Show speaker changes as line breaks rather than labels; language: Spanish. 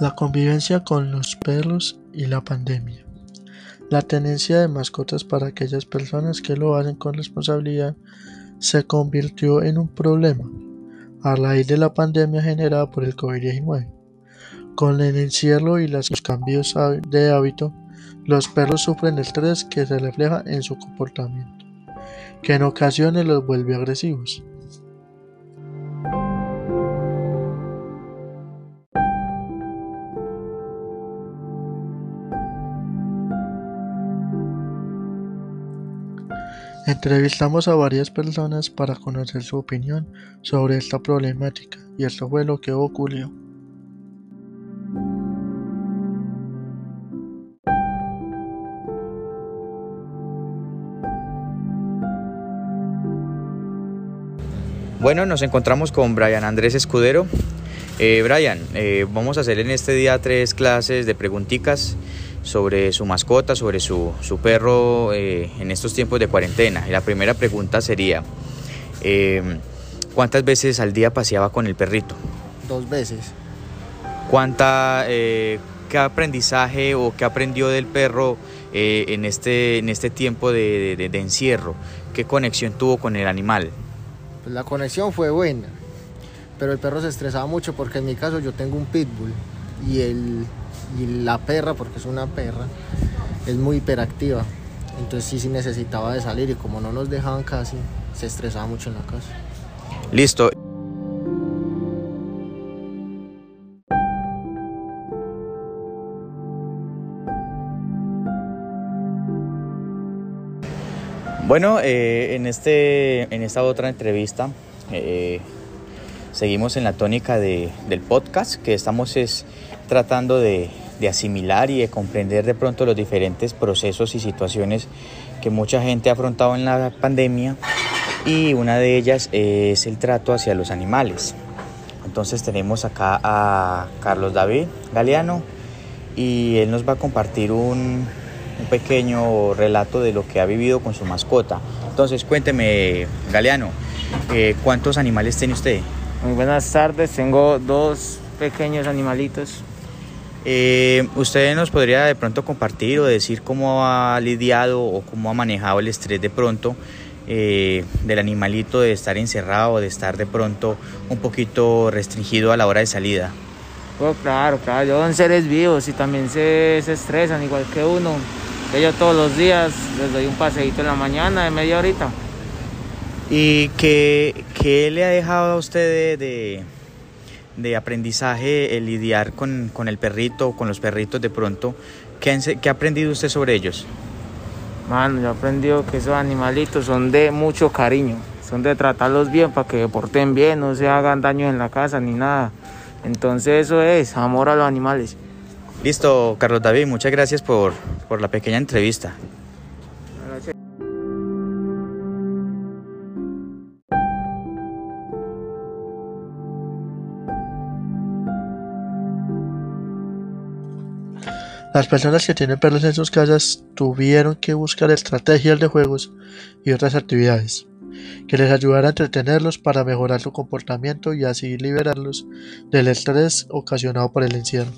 La convivencia con los perros y la pandemia. La tenencia de mascotas para aquellas personas que lo hacen con responsabilidad se convirtió en un problema a raíz de la pandemia generada por el COVID-19. Con el encierro y los cambios de hábito, los perros sufren estrés que se refleja en su comportamiento, que en ocasiones los vuelve agresivos. Entrevistamos a varias personas para conocer su opinión sobre esta problemática y esto fue lo que ocurrió.
Bueno, nos encontramos con Brian Andrés Escudero. Eh, Brian, eh, vamos a hacer en este día tres clases de preguntitas sobre su mascota, sobre su, perro eh, en estos tiempos de cuarentena. Y la primera pregunta sería, eh, ¿cuántas veces al día paseaba con el perrito?
Dos veces.
¿Cuánta, eh, ¿Qué aprendizaje o qué aprendió del perro en, este, en este tiempo de, de, encierro? ¿Qué conexión tuvo con el animal?
Pues la conexión fue buena, pero el perro se estresaba mucho porque en mi caso yo tengo un pitbull y el y la perra, porque es una perra, es muy hiperactiva. Entonces sí, sí necesitaba de salir y como no nos dejaban casi, se estresaba mucho en la casa.
Listo. Bueno, eh, en, este, en esta otra entrevista eh, seguimos en la tónica de, del podcast que estamos es tratando de, asimilar y de comprender de pronto los diferentes procesos y situaciones que mucha gente ha afrontado en la pandemia y una de ellas es el trato hacia los animales. Entonces tenemos acá a Carlos David Galeano y él nos va a compartir un, pequeño relato de lo que ha vivido con su mascota. Entonces cuénteme, Galeano, eh, ¿cuántos animales tiene usted?
Muy buenas tardes, tengo dos pequeños animalitos,
eh, ¿Usted nos podría de pronto compartir o decir cómo ha lidiado o cómo ha manejado el estrés de pronto eh, del animalito de estar encerrado, de estar de pronto un poquito restringido a la hora de salida?
Oh, claro, claro, yo son seres vivos y también se, se estresan igual que uno. Yo todos los días les doy un paseíto en la mañana de media horita.
¿Y qué, qué le ha dejado a usted de de aprendizaje el lidiar con, el perrito o con los perritos de pronto. ¿Qué, ha aprendido usted sobre ellos?
Mano, yo he aprendido que esos animalitos son de mucho cariño, son de tratarlos bien para que porten bien, no se hagan daño en la casa ni nada. Entonces eso es amor a los animales.
Listo, Carlos David, muchas gracias por, por la pequeña entrevista.
Las personas que tienen perros en sus casas tuvieron que buscar estrategias de juegos y otras actividades que les ayudaran a entretenerlos para mejorar su comportamiento y así liberarlos del estrés ocasionado por el encierro.